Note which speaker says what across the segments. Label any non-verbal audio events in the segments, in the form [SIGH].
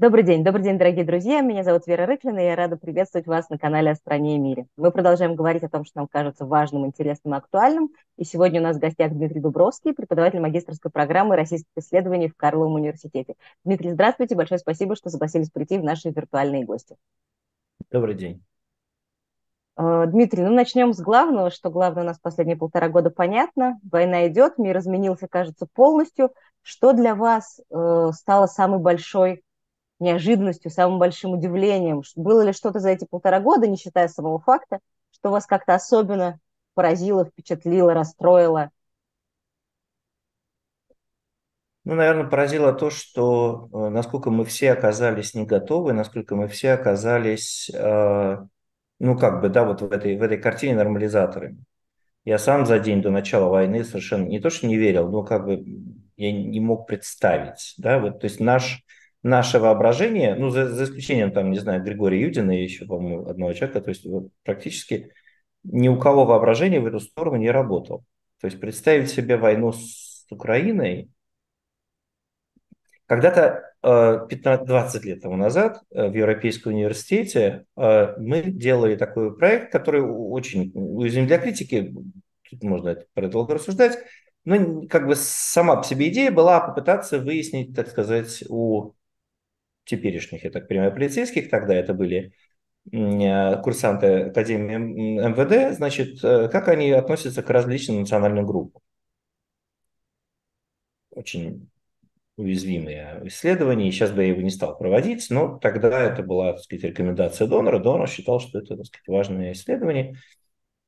Speaker 1: Добрый день, добрый день, дорогие друзья. Меня зовут Вера Рыклина, и я рада приветствовать вас на канале «О стране и мире». Мы продолжаем говорить о том, что нам кажется важным, интересным и актуальным. И сегодня у нас в гостях Дмитрий Дубровский, преподаватель магистрской программы российских исследований в Карловом университете. Дмитрий, здравствуйте, большое спасибо, что согласились прийти в наши виртуальные гости.
Speaker 2: Добрый день.
Speaker 1: Э, Дмитрий, ну начнем с главного, что главное у нас последние полтора года понятно. Война идет, мир изменился, кажется, полностью. Что для вас э, стало самой большой неожиданностью, самым большим удивлением? Было ли что-то за эти полтора года, не считая самого факта, что вас как-то особенно поразило, впечатлило, расстроило?
Speaker 2: Ну, наверное, поразило то, что э, насколько мы все оказались не готовы, насколько мы все оказались, э, ну, как бы, да, вот в этой, в этой картине нормализаторами. Я сам за день до начала войны совершенно не то, что не верил, но как бы я не мог представить, да, вот, то есть наш, наше воображение, ну, за, за исключением, там, не знаю, Григория Юдина и еще, по-моему, одного человека, то есть практически ни у кого воображение в эту сторону не работало. То есть представить себе войну с Украиной, когда-то 15-20 э, лет тому назад э, в Европейском университете э, мы делали такой проект, который очень уязвим для критики, тут можно это долго рассуждать, но как бы сама по себе идея была попытаться выяснить, так сказать, у теперешних, я так понимаю, полицейских, тогда это были э, курсанты Академии МВД, значит, э, как они относятся к различным национальным группам. Очень уязвимые исследования, сейчас бы я его не стал проводить, но тогда это была, так сказать, рекомендация донора. Донор считал, что это, так сказать, важное исследование.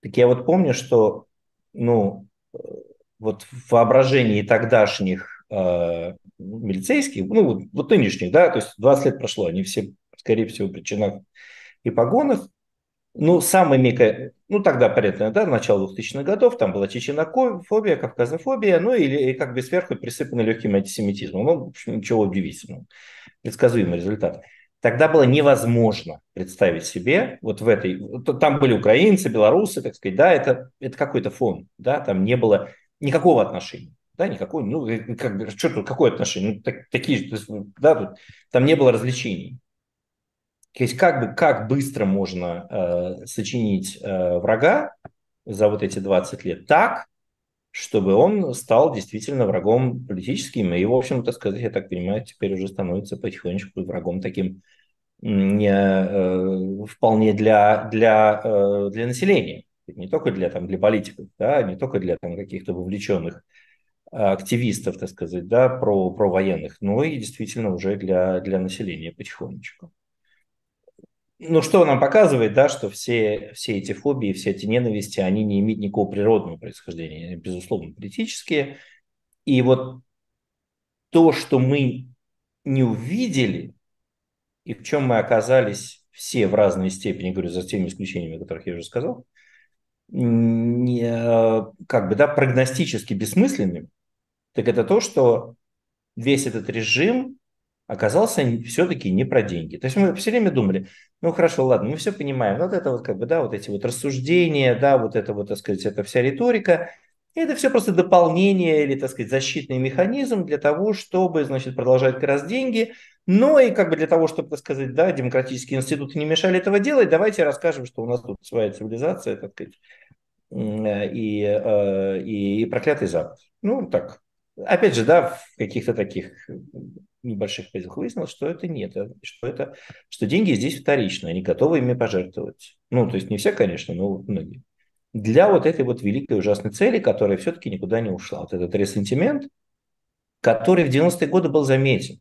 Speaker 2: Так я вот помню, что, ну, э, вот в воображении тогдашних э, милицейских, ну, вот, вот нынешних, да, то есть 20 лет прошло, они все, скорее всего, при чинах и погонах. Ну, самый мега, ну, тогда, понятно, да, начало 2000-х годов, там была чеченофобия, кавказофобия, ну, или и как бы сверху присыпаны легким антисемитизмом. Ну, в общем, ничего удивительного. Предсказуемый результат. Тогда было невозможно представить себе вот в этой... Там были украинцы, белорусы, так сказать, да, это, это какой-то фон, да, там не было никакого отношения. Да, никакой, ну, э, как бы, что тут, какое отношение? Ну, так, такие, да, тут, там не было развлечений. То есть как, бы, как быстро можно э, сочинить э, врага за вот эти 20 лет так, чтобы он стал действительно врагом политическим. И, в общем, так сказать, я так понимаю, теперь уже становится потихонечку врагом таким не, э, вполне для, для, э, для населения не только для, там, для политиков, да, не только для там, каких-то вовлеченных активистов, так сказать, да, про, про военных, но и действительно уже для, для населения потихонечку. Ну, что нам показывает, да, что все, все эти фобии, все эти ненависти, они не имеют никакого природного происхождения, они, безусловно, политические. И вот то, что мы не увидели, и в чем мы оказались все в разной степени, говорю, за теми исключениями, о которых я уже сказал, не, как бы, да, прогностически бессмысленным, так это то, что весь этот режим оказался все-таки не про деньги. То есть мы все время думали, ну хорошо, ладно, мы все понимаем, вот это вот как бы, да, вот эти вот рассуждения, да, вот это вот, так сказать, это вся риторика, это все просто дополнение или, так сказать, защитный механизм для того, чтобы, значит, продолжать красть деньги, но и как бы для того, чтобы, так сказать, да, демократические институты не мешали этого делать, давайте расскажем, что у нас тут своя цивилизация, так сказать, и, э, и, и проклятый Запад. Ну, так. Опять же, да, в каких-то таких небольших пределах выяснилось, что это нет, э, что это, что деньги здесь вторичные, они готовы ими пожертвовать. Ну, то есть не все, конечно, но многие. Для вот этой вот великой ужасной цели, которая все-таки никуда не ушла. Вот этот ресентимент, который в 90-е годы был заметен.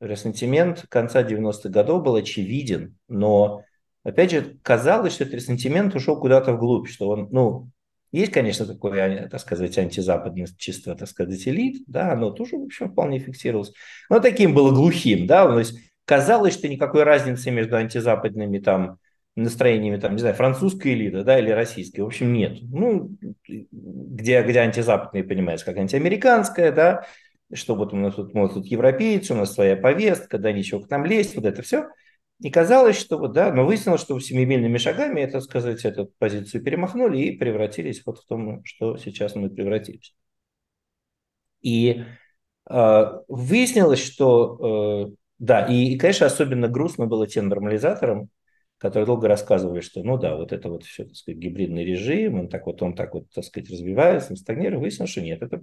Speaker 2: Ресентимент конца 90-х годов был очевиден, но опять же, казалось, что этот ресентимент ушел куда-то вглубь, что он, ну, есть, конечно, такой, так сказать, антизападный чисто, так сказать, элит, да, оно тоже, в общем, вполне фиксировалось. Но таким было глухим, да, то есть казалось, что никакой разницы между антизападными там настроениями, там, не знаю, французской элиты, да, или российской, в общем, нет. Ну, где, где антизападные, понимаешь, как антиамериканская, да, что вот у нас тут, мы тут европейцы, у нас своя повестка, да, ничего к нам лезть, вот это все – и казалось, что вот, да, но выяснилось, что семимильными шагами, это сказать, эту позицию перемахнули и превратились вот в том, что сейчас мы превратились. И э, выяснилось, что Да, и, и, конечно, особенно грустно было тем нормализаторам, которые долго рассказывали, что, ну да, вот это вот все, так сказать, гибридный режим, он так вот, он так вот, так сказать, развивается, он стагнирует. Выяснилось, что нет, это,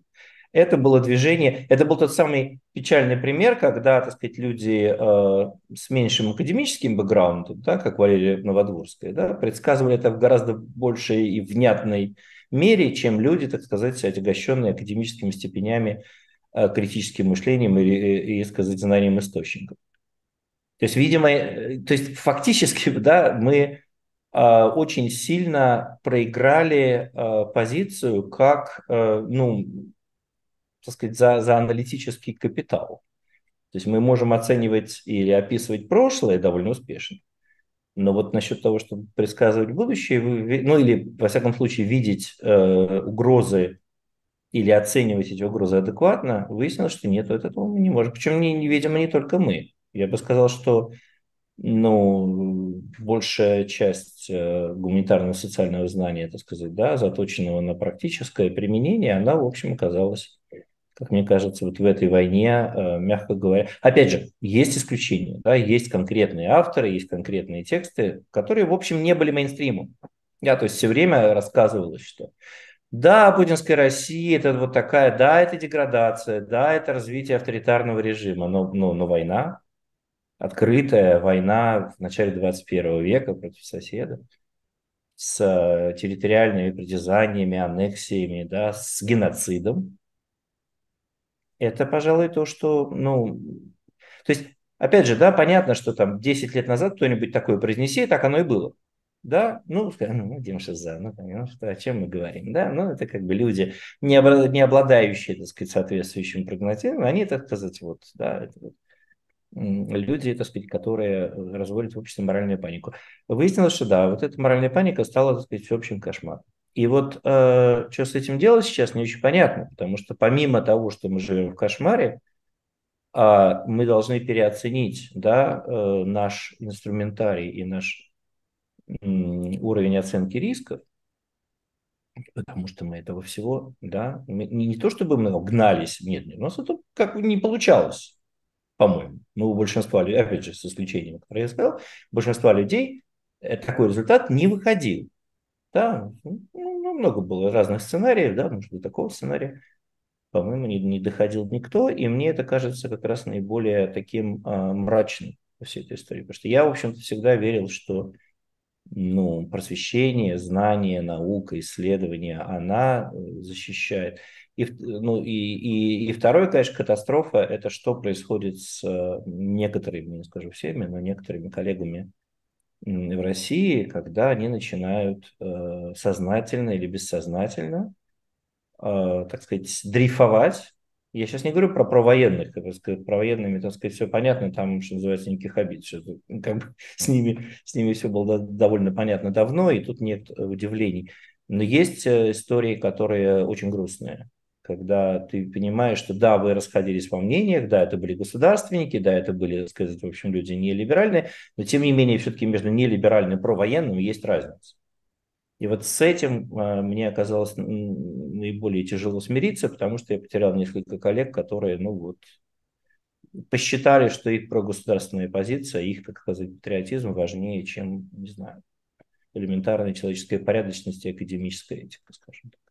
Speaker 2: это было движение, это был тот самый печальный пример, когда, так сказать, люди э, с меньшим академическим бэкграундом, да, как Валерия Новодворская, да, предсказывали это в гораздо большей и внятной мере, чем люди, так сказать, отягощенные академическими степенями Э, критическим мышлением и, и сказать, знанием источников. То есть, видимо, э, то есть фактически, [LAUGHS] да, мы э, очень сильно проиграли э, позицию как, э, ну, так сказать, за, за аналитический капитал. То есть мы можем оценивать или описывать прошлое довольно успешно. Но вот насчет того, чтобы предсказывать будущее, ну или, во всяком случае, видеть э, угрозы или оценивать эти угрозы адекватно, выяснилось, что нет, этого мы не можем. Причем, не, видимо, не только мы. Я бы сказал, что ну, большая часть э, гуманитарного социального знания, так сказать, да, заточенного на практическое применение, она, в общем, оказалась, как мне кажется, вот в этой войне, э, мягко говоря. Опять же, есть исключения, да, есть конкретные авторы, есть конкретные тексты, которые, в общем, не были мейнстримом. Я, то есть, все время рассказывалось, что да, путинская Россия, это вот такая, да, это деградация, да, это развитие авторитарного режима, но, но, но война, открытая война в начале 21 века против соседа, с э, территориальными притязаниями, аннексиями, да, с геноцидом, это, пожалуй, то, что, ну, то есть, опять же, да, понятно, что там 10 лет назад кто-нибудь такое произнеси, так оно и было. Да, ну, ну, Дима Шиза, ну, ну, о чем мы говорим, да, ну, это как бы люди, не, обла- не обладающие, так сказать, соответствующим прагматизмом, они, так сказать, вот, да, это вот, люди, так сказать, которые разводят в обществе моральную панику. Выяснилось, что да, вот эта моральная паника стала, так сказать, всеобщим кошмаром. И вот э, что с этим делать сейчас не очень понятно, потому что помимо того, что мы живем в кошмаре, э, мы должны переоценить да, э, наш инструментарий и наш уровень оценки рисков, потому что мы этого всего, да, не, не то чтобы мы гнались, нет, у нас это как бы не получалось, по-моему. Ну, у большинства людей, опять же, с исключением, которое я сказал, большинства людей э, такой результат не выходил. Да, ну, ну, много было разных сценариев, да, может быть, такого сценария, по-моему, не, не доходил никто, и мне это кажется как раз наиболее таким а, мрачным во всей этой истории, потому что я, в общем-то, всегда верил, что ну, просвещение, знание, наука, исследование, она э, защищает. И, ну, и, и, и второе, конечно, катастрофа – это что происходит с э, некоторыми, не скажу всеми, но некоторыми коллегами в России, когда они начинают э, сознательно или бессознательно, э, так сказать, дрейфовать я сейчас не говорю про провоенных, как сказать, про военными, так сказать, все понятно, там, что называется, никаких обид, что как бы [LAUGHS] с ними, с ними все было довольно понятно давно, и тут нет удивлений. Но есть истории, которые очень грустные, когда ты понимаешь, что да, вы расходились во мнениях, да, это были государственники, да, это были, так сказать, в общем, люди нелиберальные, но тем не менее все-таки между нелиберальным и провоенным есть разница. И вот с этим а, мне оказалось наиболее тяжело смириться, потому что я потерял несколько коллег, которые, ну вот, посчитали, что их прогосударственная позиция, их, так сказать, патриотизм важнее, чем, не знаю, элементарная человеческая порядочность и академическая этика, скажем так.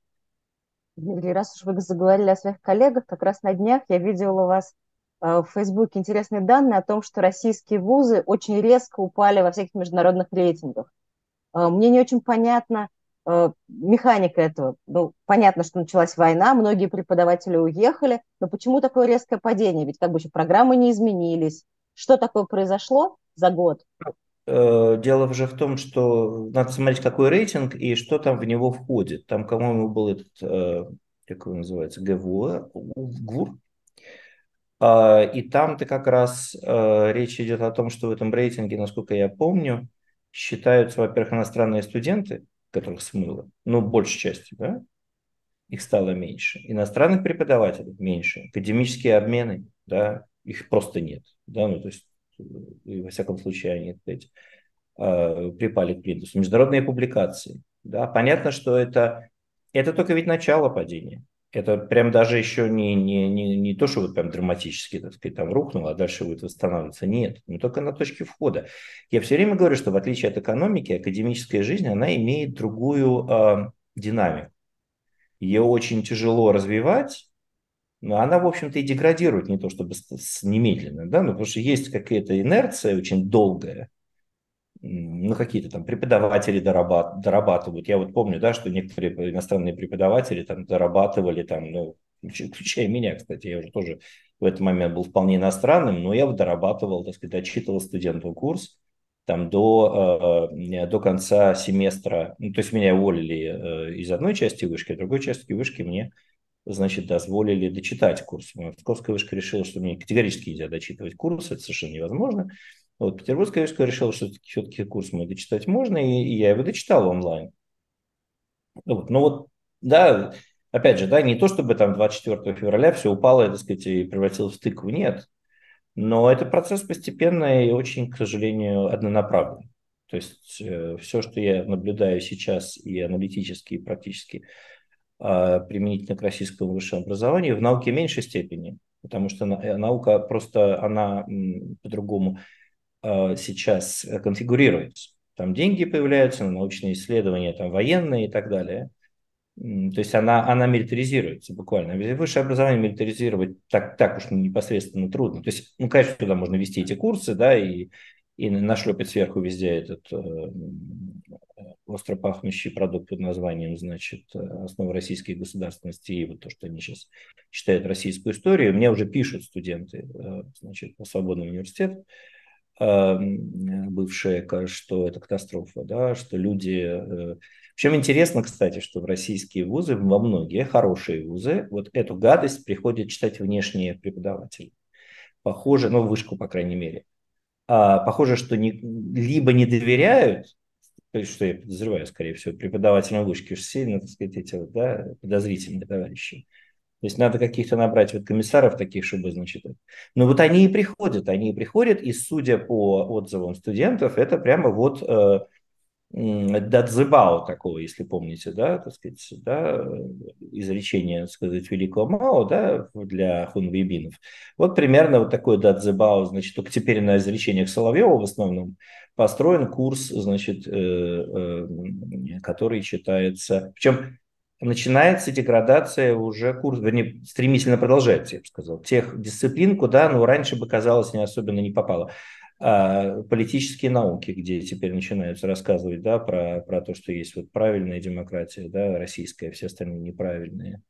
Speaker 1: Дмитрий, раз уж вы заговорили о своих коллегах, как раз на днях я видела у вас а, в Фейсбуке интересные данные о том, что российские вузы очень резко упали во всяких международных рейтингах. А, мне не очень понятно а, механика этого. Ну, понятно, что началась война, многие преподаватели уехали, но почему такое резкое падение? Ведь как бы еще программы не изменились. Что такое произошло за год?
Speaker 2: Э, дело уже в том, что надо смотреть, какой рейтинг и что там в него входит. Там, по-моему, был этот, э, как его называется, ГВУ. А, и там-то как раз э, речь идет о том, что в этом рейтинге, насколько я помню, считаются, во-первых, иностранные студенты, которых смыло, ну, большей частью, да, их стало меньше. Иностранных преподавателей меньше. Академические обмены, да, их просто нет. Да, ну, то есть, и, во всяком случае, они, так сказать, а, припали к плинтусу. Международные публикации. Да, понятно, что это, это только ведь начало падения. Это прям даже еще не, не, не, не то, что вот прям драматически, так сказать, там рухнуло, а дальше будет восстанавливаться. Нет, не только на точке входа. Я все время говорю, что в отличие от экономики, академическая жизнь, она имеет другую э, динамику. Ее очень тяжело развивать, но она, в общем-то, и деградирует, не то чтобы немедленно, да, но потому что есть какая-то инерция очень долгая, ну, какие-то там преподаватели дорабат, дорабатывают. Я вот помню, да, что некоторые иностранные преподаватели там дорабатывали, там, ну, включая меня, кстати, я уже тоже в этот момент был вполне иностранным, но я вот дорабатывал, так сказать, отчитывал студенту курс там до, э, до конца семестра. Ну, то есть меня уволили э, из одной части вышки, а другой части вышки мне значит, дозволили дочитать курс. Московская вышка решила, что мне категорически нельзя дочитывать курс, это совершенно невозможно. Вот Петербургская вышка решила, что все-таки курс мой дочитать можно, и, и я его дочитал онлайн. Вот. Ну вот, да, опять же, да, не то чтобы там 24 февраля все упало, так сказать, и превратилось в тыкву, нет. Но это процесс постепенный и очень, к сожалению, однонаправленный. То есть э, все, что я наблюдаю сейчас и аналитически, и практически применительно к российскому высшему образованию, в науке в меньшей степени, потому что э, наука просто, она по-другому Э, сейчас конфигурируется. Там деньги появляются на научные исследования, там военные и так далее. То есть она, она милитаризируется буквально. Высшее образование милитаризировать так, так уж непосредственно трудно. То есть, ну, конечно, туда можно вести эти курсы, да, и, и нашлепать сверху везде этот э, остро пахнущий продукт под названием, значит, основа российской государственности и вот то, что они сейчас читают российскую историю. Мне уже пишут студенты, э, значит, по свободному университету, Эм, бывшие, что это катастрофа, да, что люди... Э, Причем интересно, кстати, что в российские вузы, во многие хорошие вузы, вот эту гадость приходят читать внешние преподаватели. Похоже, ну, вышку, по крайней мере. А, похоже, что не, либо не доверяют, то есть, что я подозреваю, скорее всего, преподавателям вышки уж сильно, так сказать, эти вот, да, подозрительные товарищи. То есть надо каких-то набрать вот комиссаров таких, чтобы, значит, но вот они и приходят, они и приходят, и судя по отзывам студентов, это прямо вот э, Дадзебао такого, если помните, да, так сказать, да, изречение, так сказать, великого Мао, да, для хунвейбинов. Вот примерно вот такой Дадзебао, значит, только теперь на изречениях Соловьева в основном построен курс, значит, э, э, который читается, причем начинается деградация уже курс, вернее, стремительно продолжается, я бы сказал, тех дисциплин, куда, ну, раньше бы казалось, не особенно не попало. А, политические науки, где теперь начинаются рассказывать, да, про, про то, что есть вот правильная демократия, да, российская, все остальные неправильные.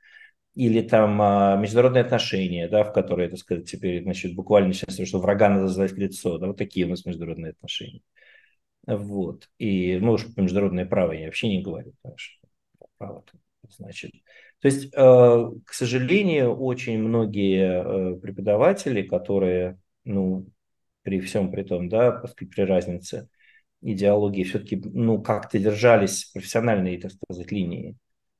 Speaker 2: Или там а, международные отношения, да, в которые, так сказать, теперь, значит, буквально сейчас, что врага надо звать в лицо, да, вот такие у нас международные отношения. Вот. И, ну, уж по международное право я вообще не говорю, потому что право -то Значит, то есть, э, к сожалению, очень многие э, преподаватели, которые, ну, при всем при том, да, при разнице идеологии, все-таки, ну, как-то держались профессиональной, так сказать, линии.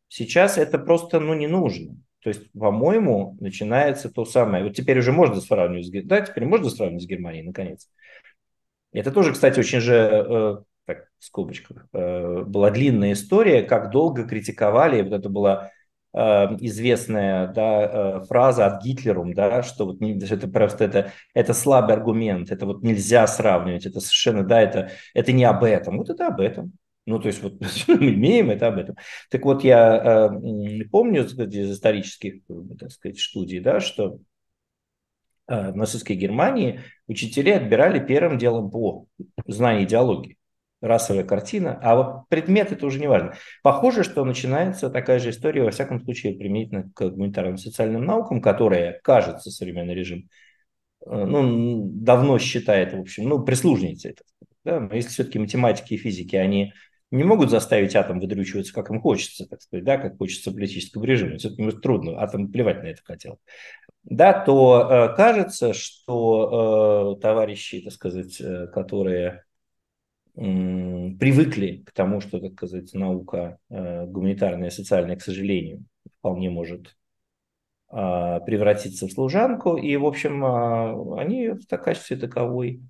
Speaker 2: Сейчас это просто, ну, не нужно. То есть, по-моему, начинается то самое. Вот теперь уже можно сравнивать с Германией. Да, теперь можно сравнивать с Германией, наконец. Это тоже, кстати, очень же э, так, в скобочках, э, была длинная история, как долго критиковали, вот это была известная да, э, фраза от Гитлерум, да, что вот это просто это, это слабый аргумент, это вот нельзя сравнивать, это совершенно, да, это, это не об этом, вот это об этом. Ну, то есть вот [LAUGHS] мы имеем это об этом. Так вот, я э, помню из исторических, так сказать, студий, да, что в нацистской Германии учителей отбирали первым делом по знанию идеологии расовая картина, а вот предмет это уже не важно. Похоже, что начинается такая же история, во всяком случае, применительно к гуманитарным социальным наукам, которые, кажется, современный режим э, ну, давно считает, в общем, ну, прислужницей. Да? Но если все-таки математики и физики, они не могут заставить атом выдрючиваться, как им хочется, так сказать, да, как хочется политическому режиму. Все-таки трудно, атом плевать на это хотел. Да, то э, кажется, что э, товарищи, так сказать, э, которые привыкли к тому, что, так сказать, наука э, гуманитарная, социальная, к сожалению, вполне может а, превратиться в служанку. И, в общем, а, они в качестве таковой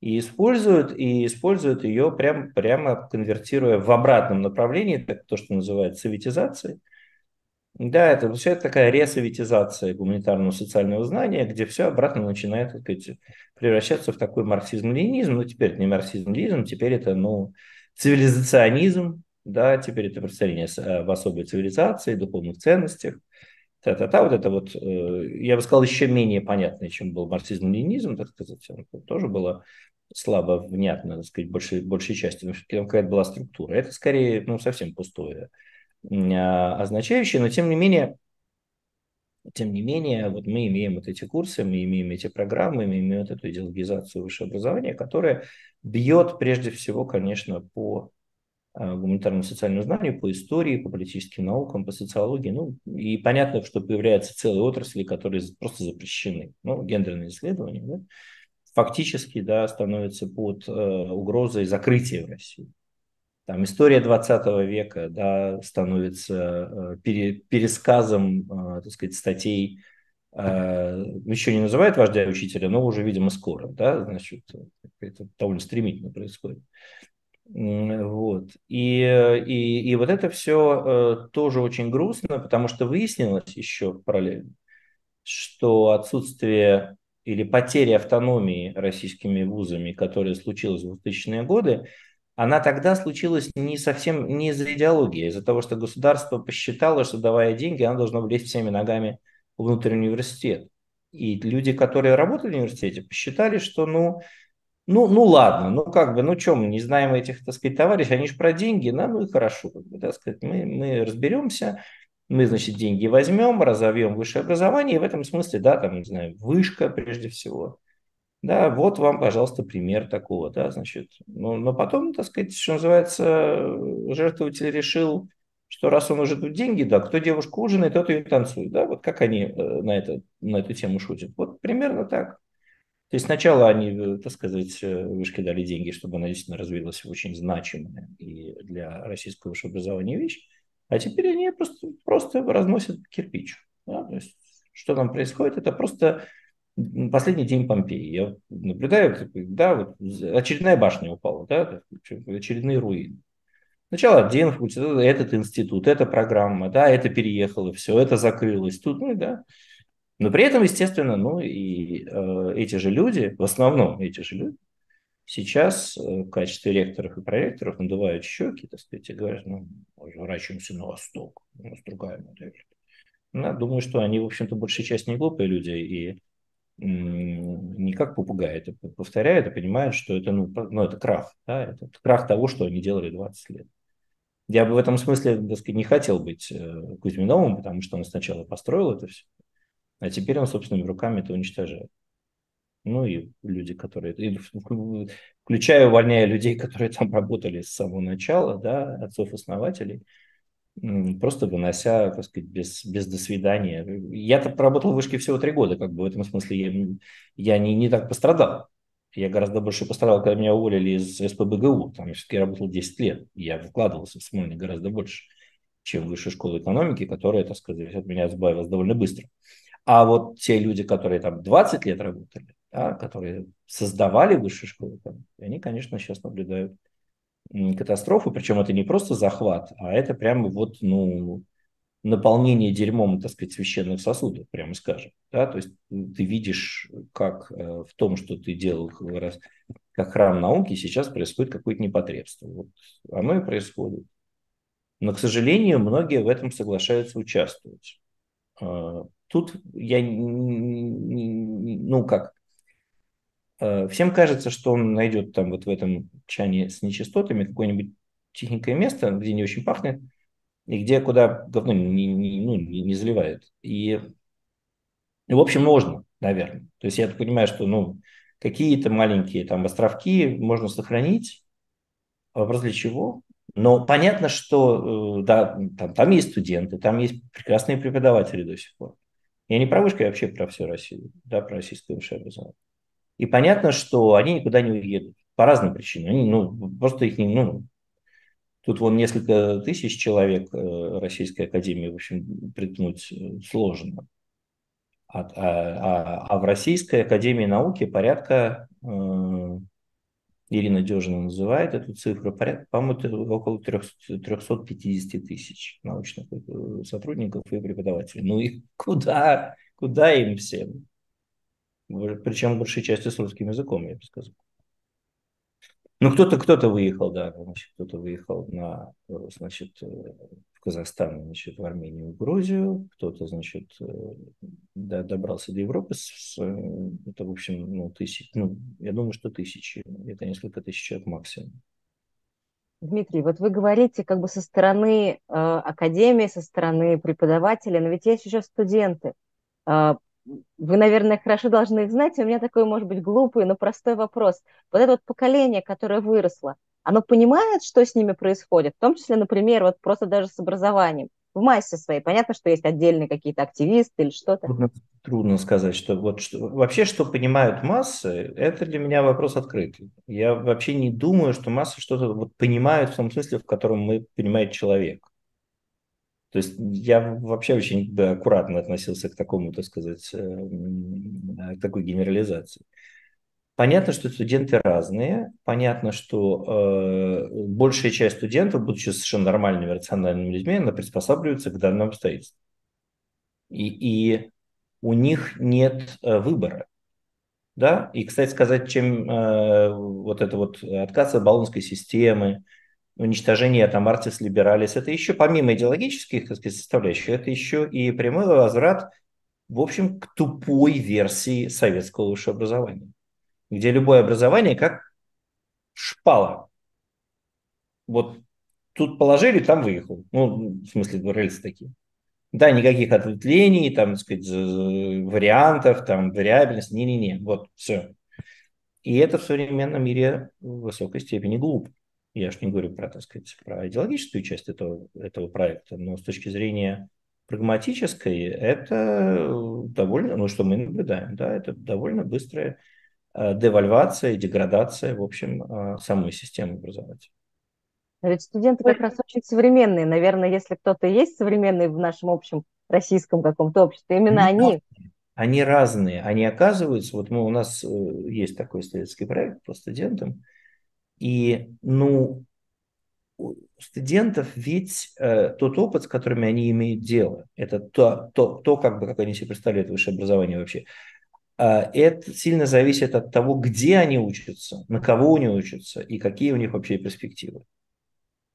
Speaker 2: и используют, и используют ее прям, прямо конвертируя в обратном направлении, так, то, что называется советизацией. Да, это все это такая ресоветизация гуманитарного социального знания, где все обратно начинает так сказать, превращаться в такой марксизм-ленинизм. Ну, теперь это не марксизм-ленинизм, теперь это ну, цивилизационизм, да, теперь это представление в особой цивилизации, духовных ценностях. Та-та-та, вот это вот, э, я бы сказал, еще менее понятное, чем был марксизм-ленинизм, так сказать, тоже было слабо внятно, так сказать, большей, большей части, но все-таки там какая-то была структура. Это скорее, ну, совсем пустое а, означающее, но тем не менее, тем не менее, вот мы имеем вот эти курсы, мы имеем эти программы, мы имеем вот эту идеологизацию высшего образования, которая бьет прежде всего, конечно, по а, гуманитарному социальному знанию, по истории, по политическим наукам, по социологии. Ну, и понятно, что появляются целые отрасли, которые просто запрещены. Ну, гендерные исследования, да, фактически, да, становятся под э, угрозой закрытия в России. Там история 20 века да, становится э, пере, пересказом, э, так сказать, статей, э, еще не называют вождя учителя, но уже, видимо, скоро, да, значит, это довольно стремительно происходит. Вот. И, и, и вот это все тоже очень грустно, потому что выяснилось еще параллельно, что отсутствие или потеря автономии российскими вузами, которая случилась в 2000-е годы, она тогда случилась не совсем не из-за идеологии, а из-за того, что государство посчитало, что давая деньги, оно должно влезть всеми ногами внутрь университета. И люди, которые работали в университете, посчитали, что ну, ну, ну ладно, ну как бы, ну мы не знаем этих, так сказать, товарищей, они же про деньги, ну, ну и хорошо, как бы, так сказать, мы, мы разберемся, мы, значит, деньги возьмем, разовьем высшее образование, и в этом смысле, да, там, не знаю, вышка прежде всего, да, вот вам, пожалуйста, пример такого, да, значит. Но, но потом, так сказать, что называется, жертвователь решил, что раз он уже тут деньги, да, кто девушку ужинает, тот ее танцует, да, вот как они э, на, это, на эту тему шутят. Вот примерно так. То есть сначала они, э, так сказать, э, вышки дали деньги, чтобы она действительно развилась в очень значимая и для российского высшего образования вещь, а теперь они просто, просто разносят кирпич. Да? То есть что там происходит, это просто последний день Помпеи. Я наблюдаю, да, вот очередная башня упала, да, очередные руины. Сначала один этот институт, эта программа, да, это переехало, все, это закрылось тут, ну да. Но при этом, естественно, ну и э, эти же люди, в основном эти же люди, сейчас э, в качестве ректоров и проректоров надувают щеки, так сказать, и говорят, ну, разворачиваемся на восток, у нас другая модель. Ну, думаю, что они, в общем-то, большая часть не глупые люди, и не как попугай это повторяют и понимают, что это, ну, ну, это крах, да, это крах того, что они делали 20 лет. Я бы в этом смысле, так сказать, не хотел быть э, Кузьминовым, потому что он сначала построил это все, а теперь он собственными руками это уничтожает. Ну и люди, которые, и, включая, увольняя людей, [LAUGHS] которые там работали с самого начала, да, отцов-основателей, просто вынося, так сказать, без, без до свидания. Я-то проработал в вышке всего три года, как бы в этом смысле я, я не, не так пострадал. Я гораздо больше пострадал, когда меня уволили из СПБГУ. Там я все-таки работал 10 лет. Я вкладывался в Смольный гораздо больше, чем в высшую школу экономики, которая, так сказать, от меня избавилась довольно быстро. А вот те люди, которые там 20 лет работали, да, которые создавали высшую школу экономики, они, конечно, сейчас наблюдают катастрофу, причем это не просто захват, а это прямо вот, ну, наполнение дерьмом, так сказать, священных сосудов, прямо скажем. Да? То есть ты видишь, как э, в том, что ты делал как храм науки, сейчас происходит какое-то непотребство. Вот оно и происходит. Но, к сожалению, многие в этом соглашаются участвовать. А, тут я, ну как, всем кажется, что он найдет там вот в этом чане с нечистотами какое-нибудь тихенькое место, где не очень пахнет, и где куда говно не, не, ну, не, не заливают. И, в общем, можно, наверное. То есть я понимаю, что ну, какие-то маленькие там островки можно сохранить, вопрос для чего. Но понятно, что э, да, там, там есть студенты, там есть прекрасные преподаватели до сих пор. Я не про вышку, я вообще про всю Россию, да, про российское высшее образование. И понятно, что они никуда не уедут по разным причинам. Они, ну, просто их не, ну, Тут вон несколько тысяч человек э, Российской Академии, в общем, приткнуть э, сложно. А, а, а, а в Российской Академии Науки порядка э, Ирина Дежина называет эту цифру, порядка, по-моему, около 300, 350 тысяч научных сотрудников и преподавателей. Ну и куда, куда им всем? Причем большей частью с русским языком, я бы сказал. Ну, кто-то кто выехал, да, значит, кто-то выехал на, значит, э, в Казахстан, значит, в Армению, в Грузию, кто-то, значит, э, да, добрался до Европы, с, это, в общем, ну, тысяч, ну, я думаю, что тысячи, это несколько тысяч человек максимум.
Speaker 1: Дмитрий, вот вы говорите как бы со стороны э, академии, со стороны преподавателя, но ведь есть еще студенты. Э, вы, наверное, хорошо должны их знать. У меня такой, может быть, глупый, но простой вопрос. Вот это вот поколение, которое выросло, оно понимает, что с ними происходит, в том числе, например, вот просто даже с образованием, в массе своей. Понятно, что есть отдельные какие-то активисты или что-то.
Speaker 2: Трудно, трудно сказать, что вот что, вообще, что понимают массы, это для меня вопрос открытый. Я вообще не думаю, что массы что-то вот понимают в том смысле, в котором мы понимает человек. То есть я вообще очень да, аккуратно относился к такому, так сказать, э, к такой генерализации. Понятно, что студенты разные. Понятно, что э, большая часть студентов, будучи совершенно нормальными, рациональными людьми, она приспосабливается к данным обстоятельствам. И, и у них нет э, выбора. Да? И, кстати сказать, чем э, вот это вот отказ от баллонской системы, уничтожение там артис либералис, это еще помимо идеологических так сказать, составляющих, это еще и прямой возврат, в общем, к тупой версии советского высшего образования, где любое образование как шпала. Вот тут положили, там выехал. Ну, в смысле, рельсы такие. Да, никаких ответвлений, там, так сказать, вариантов, там, вариабельности, не-не-не, вот, все. И это в современном мире в высокой степени глупо. Я же не говорю про, так сказать, про идеологическую часть этого, этого проекта, но с точки зрения прагматической, это довольно, ну что мы наблюдаем, да, это довольно быстрая э, девальвация и деградация, в общем, э, самой системы образовательной.
Speaker 1: Но ведь студенты как раз очень современные. Наверное, если кто-то есть современный в нашем общем российском каком-то обществе, именно они.
Speaker 2: они. Они разные. Они оказываются, вот мы, у нас э, есть такой исследовательский проект по студентам, и, ну, у студентов ведь э, тот опыт, с которыми они имеют дело, это то, то, то как бы, как они себе представляют высшее образование вообще, э, это сильно зависит от того, где они учатся, на кого они учатся и какие у них вообще перспективы.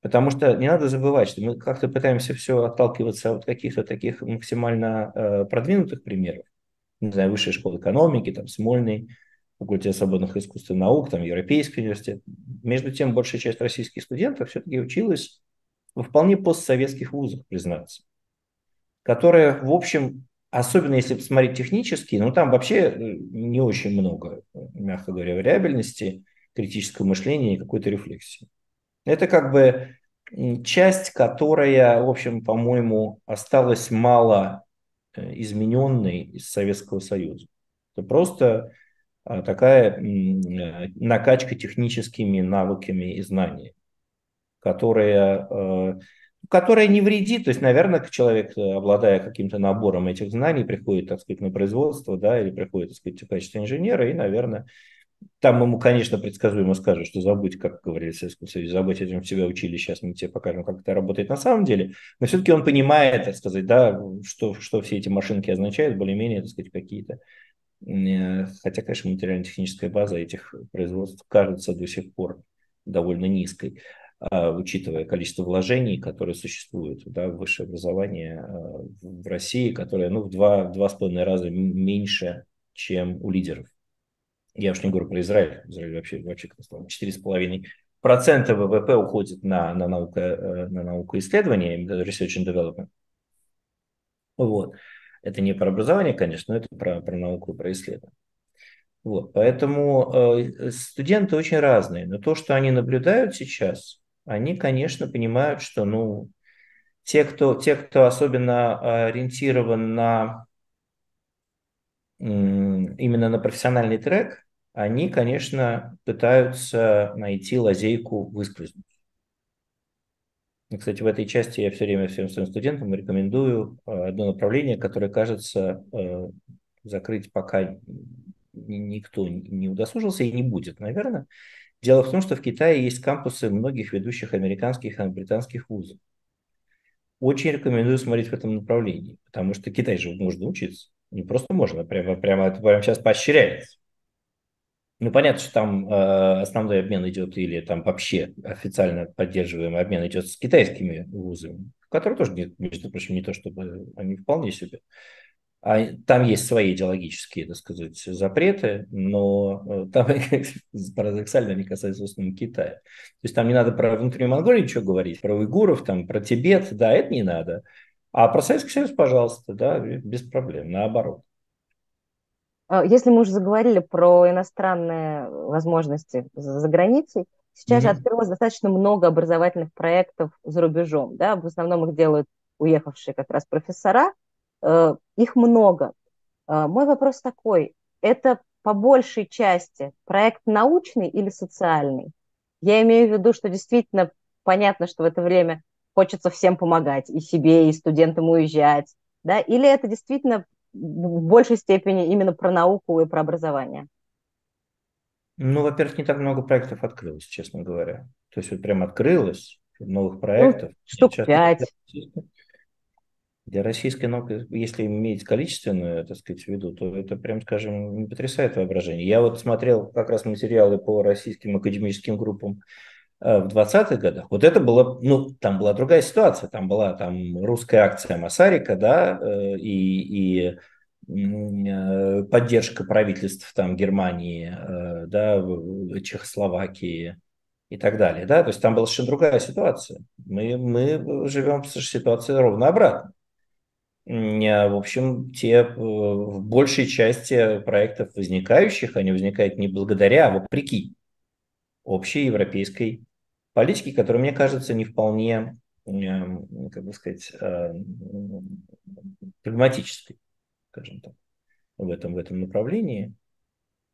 Speaker 2: Потому что не надо забывать, что мы как-то пытаемся все отталкиваться от каких-то таких максимально э, продвинутых примеров. Не знаю, высшая школа экономики, там, Смольный, факультет свободных искусств и наук, там Европейский университет. Между тем, большая часть российских студентов все-таки училась во вполне постсоветских вузах, признаться, которые, в общем, особенно если посмотреть технически, ну там вообще э, не очень много, мягко говоря, вариабельности, критического мышления и какой-то рефлексии. Это как бы часть, которая, в общем, по-моему, осталась мало э, измененной из Советского Союза. Это просто такая э, накачка техническими навыками и знаниями, которая, э, которая не вредит. То есть, наверное, человек, э, обладая каким-то набором этих знаний, приходит, так сказать, на производство, да, или приходит, так сказать, в качестве инженера, и, наверное, там ему, конечно, предсказуемо скажут, что забудь, как говорили в Советском Союзе, забудь, этим тебя учили, сейчас мы тебе покажем, как это работает на самом деле. Но все-таки он понимает, так сказать, да, что, что все эти машинки означают, более-менее, так сказать, какие-то Хотя, конечно, материально-техническая база этих производств кажется до сих пор довольно низкой, а, учитывая количество вложений, которые существуют да, в высшее образование а, в России, которое ну, в два, два с половиной раза меньше, чем у лидеров. Я уж не говорю про Израиль. Израиль вообще, вообще четыре с половиной процента ВВП уходит на, на, науку, э, на науку исследования, research and development. Вот. Это не про образование, конечно, но это про, про науку, про исследование. Вот, поэтому э, студенты очень разные, но то, что они наблюдают сейчас, они, конечно, понимают, что ну, те, кто, те, кто особенно ориентирован на именно на профессиональный трек, они, конечно, пытаются найти лазейку выскользнуть. Кстати, в этой части я все время всем своим студентам рекомендую э, одно направление, которое, кажется, э, закрыть пока никто не удосужился и не будет, наверное. Дело в том, что в Китае есть кампусы многих ведущих американских и британских вузов. Очень рекомендую смотреть в этом направлении, потому что Китай же можно учиться. Не просто можно, прямо, прямо это прямо сейчас поощряется. Ну, понятно, что там э, основной обмен идет, или там вообще официально поддерживаемый обмен идет с китайскими вузами, которые тоже, между прочим, не то чтобы они вполне себе а там есть свои идеологические, так сказать, запреты, но э, там [LAUGHS] парадоксально они касаются в основном Китая. То есть там не надо про внутреннюю Монголию ничего говорить, про уйгуров, там, про Тибет, да, это не надо. А про Советский Союз, пожалуйста, да, без проблем, наоборот.
Speaker 1: А, если мы уже заговорили про иностранные возможности за границей, сейчас mm-hmm. же открылось достаточно много образовательных проектов за рубежом, да, в основном их делают уехавшие как раз профессора, Э, их много. Э, мой вопрос такой, это по большей части проект научный или социальный? Я имею в виду, что действительно понятно, что в это время хочется всем помогать, и себе, и студентам уезжать, да? Или это действительно в большей степени именно про науку и про образование?
Speaker 2: Ну, во-первых, не так много проектов открылось, честно говоря. То есть вот прям открылось новых проектов. Ну,
Speaker 1: штук пять.
Speaker 2: Для российской науки, если иметь количественную, так сказать, в виду, то это, прям скажем, не потрясает воображение. Я вот смотрел как раз материалы по российским академическим группам в 20-х годах. Вот это было, ну, там была другая ситуация. Там была там русская акция Масарика, да, э, и, и э, поддержка правительств там Германии, да, Чехословакии, и так далее. Да? То есть там была совершенно другая ситуация. Мы, мы живем в ситуации ровно обратно. В общем, те э, в большей части проектов возникающих, они возникают не благодаря, а вопреки общей европейской политике, которая, мне кажется, не вполне, эм, как бы сказать, э, прагматической, скажем так, в этом, в этом направлении.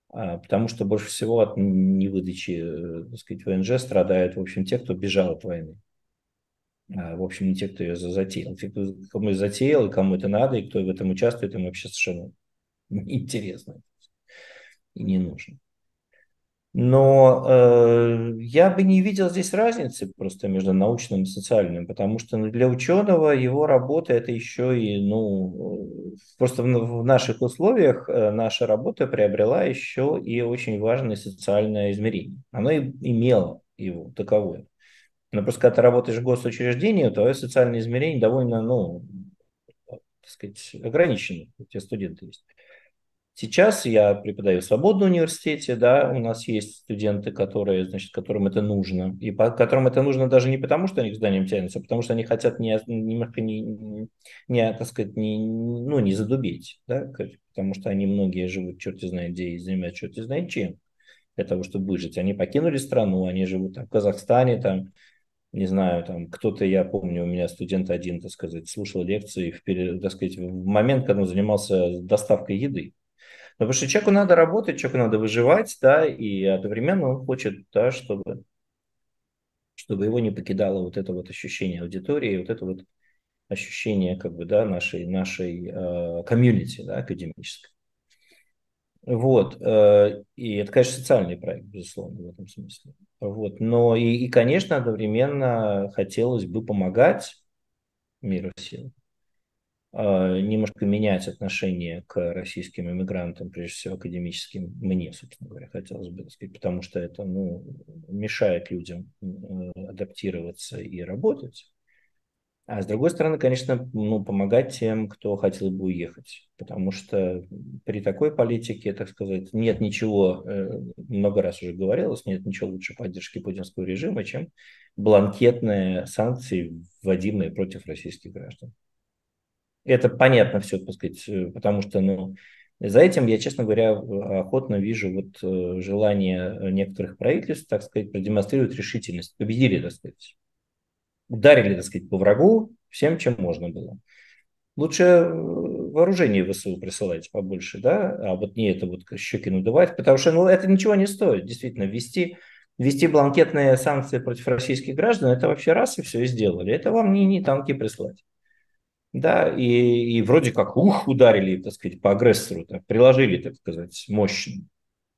Speaker 2: А, потому что больше всего от невыдачи, э, так сказать, ВНЖ страдают, в общем, те, кто бежал от войны. А, в общем, не те, кто ее затеял. Те, кто кому затеял, и кому это надо, и кто в этом участвует, им вообще совершенно [LAUGHS] интересно и не нужно. Но э, я бы не видел здесь разницы просто между научным и социальным, потому что ну, для ученого его работа это еще и, ну, просто в, в наших условиях э, наша работа приобрела еще и очень важное социальное измерение. Оно и имело его таковое. Но просто когда ты работаешь в госучреждении, твое социальное измерение довольно, ну, так сказать, ограничено. У тебя студенты есть. Сейчас я преподаю в свободном университете, да, у нас есть студенты, которые, значит, которым это нужно, и по которым это нужно даже не потому, что они к зданиям тянутся, а потому что они хотят не, немножко не, не, так сказать, не, ну, не задубеть, да, потому что они многие живут черти знает где и занимаются черти знает чем для того, чтобы выжить. Они покинули страну, они живут там, в Казахстане, там, не знаю, там кто-то, я помню, у меня студент один, так сказать, слушал лекции, в, так сказать, в момент, когда он занимался доставкой еды. Но потому что человеку надо работать, человеку надо выживать, да, и одновременно он хочет, да, чтобы, чтобы его не покидало вот это вот ощущение аудитории, вот это вот ощущение, как бы, да, нашей, нашей э, комьюнити, да, академической. Вот. Э, и это, конечно, социальный проект, безусловно, в этом смысле. Вот. Но и, и, конечно, одновременно хотелось бы помогать миру сил, немножко менять отношение к российским иммигрантам, прежде всего академическим, мне, собственно говоря, хотелось бы сказать, потому что это ну, мешает людям э, адаптироваться и работать. А с другой стороны, конечно, ну, помогать тем, кто хотел бы уехать. Потому что при такой политике, так сказать, нет ничего, э, много раз уже говорилось, нет ничего лучше поддержки путинского режима, чем бланкетные санкции, вводимые против российских граждан. Это понятно все, так сказать, э, потому что, ну, за этим я, честно говоря, охотно вижу вот э, желание некоторых правительств, так сказать, продемонстрировать решительность. Победили, так сказать ударили, так сказать, по врагу всем, чем можно было. Лучше э, вооружение ВСУ присылать побольше, да, а вот не это вот щеки надувать, потому что ну, это ничего не стоит. Действительно, ввести, ввести бланкетные санкции против российских граждан, это вообще раз и все и сделали. Это вам не, не танки прислать. Да, и, и вроде как ух, ударили, так сказать, по агрессору, так, приложили, так сказать, мощно.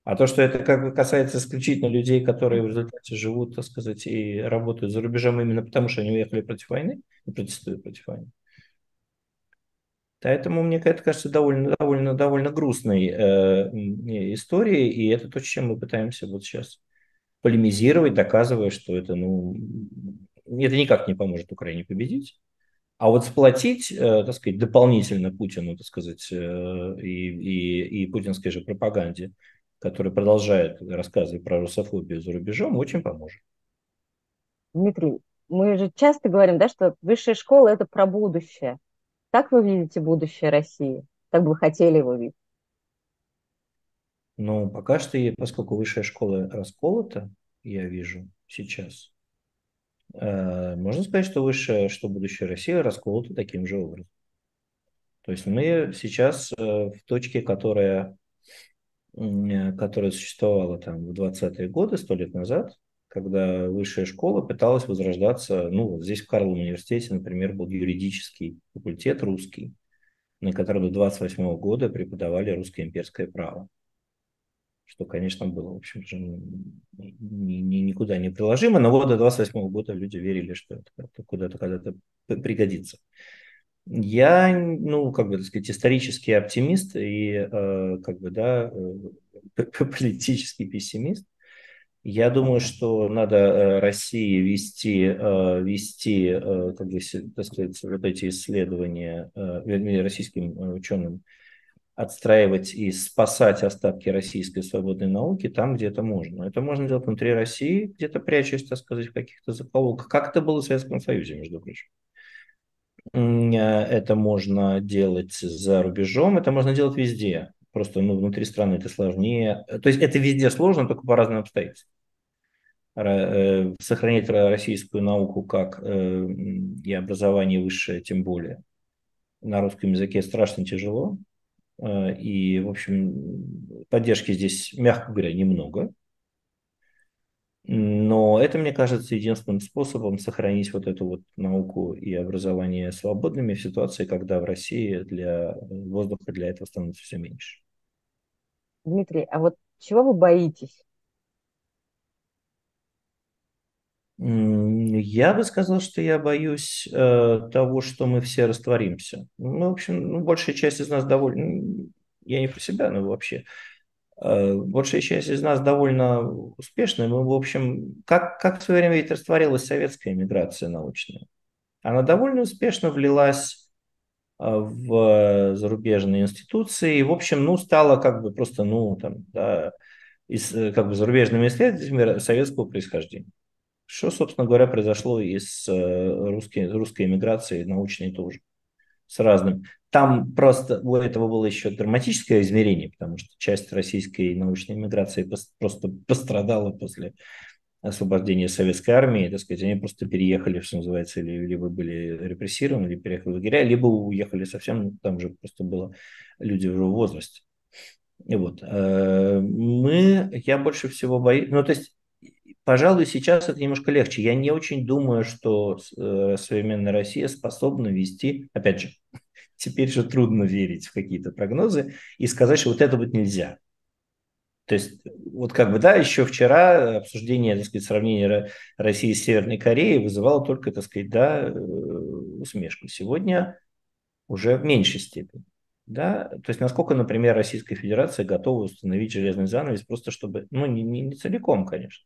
Speaker 2: А то, что это как бы касается исключительно людей, которые в результате живут, так сказать, и работают за рубежом именно потому, что они уехали против войны и протестуют против войны. Поэтому мне это кажется довольно, довольно, довольно грустной э, историей, и это то, чем мы пытаемся вот сейчас полемизировать, доказывая, что это, ну, это никак не поможет Украине победить. А вот сплотить, э, так сказать, дополнительно Путину, так сказать, э, и, и, и путинской же пропаганде который продолжает рассказывать про русофобию за рубежом, очень поможет.
Speaker 1: Дмитрий, мы же часто говорим, да, что высшая школа – это про будущее. Как вы видите будущее России? Как бы вы хотели его видеть?
Speaker 2: Ну, пока что, поскольку высшая школа расколота, я вижу сейчас, можно сказать, что высшее, что будущее России расколото таким же образом. То есть мы сейчас э, в точке, которая Э, которая существовала там в 20-е годы, сто лет назад, когда высшая школа пыталась возрождаться, ну, вот здесь в Карловом университете, например, был юридический факультет русский, на котором до 28 года преподавали русское имперское право. Что, конечно, было, в общем же, ни, ни, никуда не приложимо, но вот до 28 года люди верили, что это куда-то когда-то пригодится. Я, ну, как бы, так сказать, исторический оптимист и, э, как бы, да, э, политический пессимист. Я думаю, что надо э, России вести, вести как бы, так сказать, вот эти исследования, вернее, российским ученым отстраивать и спасать остатки российской свободной науки там, где это можно. Это можно делать внутри России, где-то прячась, так сказать, в каких-то закоулках, как это было в Советском Союзе, между прочим. Э, это можно делать за рубежом, это можно делать везде. Просто ну, внутри страны это сложнее. То есть это везде сложно, только по разным обстоятельствам. Э, сохранять российскую науку как э, и образование высшее, тем более, на русском языке страшно тяжело. И, в общем, поддержки здесь, мягко говоря, немного. Но это, мне кажется, единственным способом сохранить вот эту вот науку и образование свободными в ситуации, когда в России для воздуха для этого становится все меньше.
Speaker 1: Дмитрий, а вот чего вы боитесь?
Speaker 2: Я бы сказал, что я боюсь э, того, что мы все растворимся. Ну, в общем, ну, большая часть из нас довольно... Я не про себя, но вообще Э, большая часть из нас довольно успешны. Мы, в общем, как, как в свое время ведь растворилась советская миграция научная. Она довольно успешно влилась э, в зарубежные институции и, в общем, ну, стала как бы просто, ну, там, да, из, э, как бы зарубежными исследователями советского происхождения. Что, собственно говоря, произошло и с русской, русской эмиграцией научной тоже с разным. Там просто у этого было еще драматическое измерение, потому что часть российской научной миграции просто пострадала после освобождения советской армии, так сказать, они просто переехали, что называется, или, либо были репрессированы, либо переехали в лагеря, либо уехали совсем, ну, там же просто было люди в возрасте. И вот, э, мы, я больше всего боюсь, ну, то есть, пожалуй, сейчас это немножко легче. Я не очень думаю, что э, современная Россия способна вести, опять же, [LAUGHS] теперь же трудно верить в какие-то прогнозы и сказать, что вот это вот нельзя. То есть, вот как бы, да, еще вчера обсуждение, так сказать, сравнения России с Северной Кореей вызывало только, так сказать, да, э, усмешку. Сегодня уже в меньшей степени. Да? То есть, насколько, например, Российская Федерация готова установить железный занавес, просто чтобы, ну, не, не, не целиком, конечно,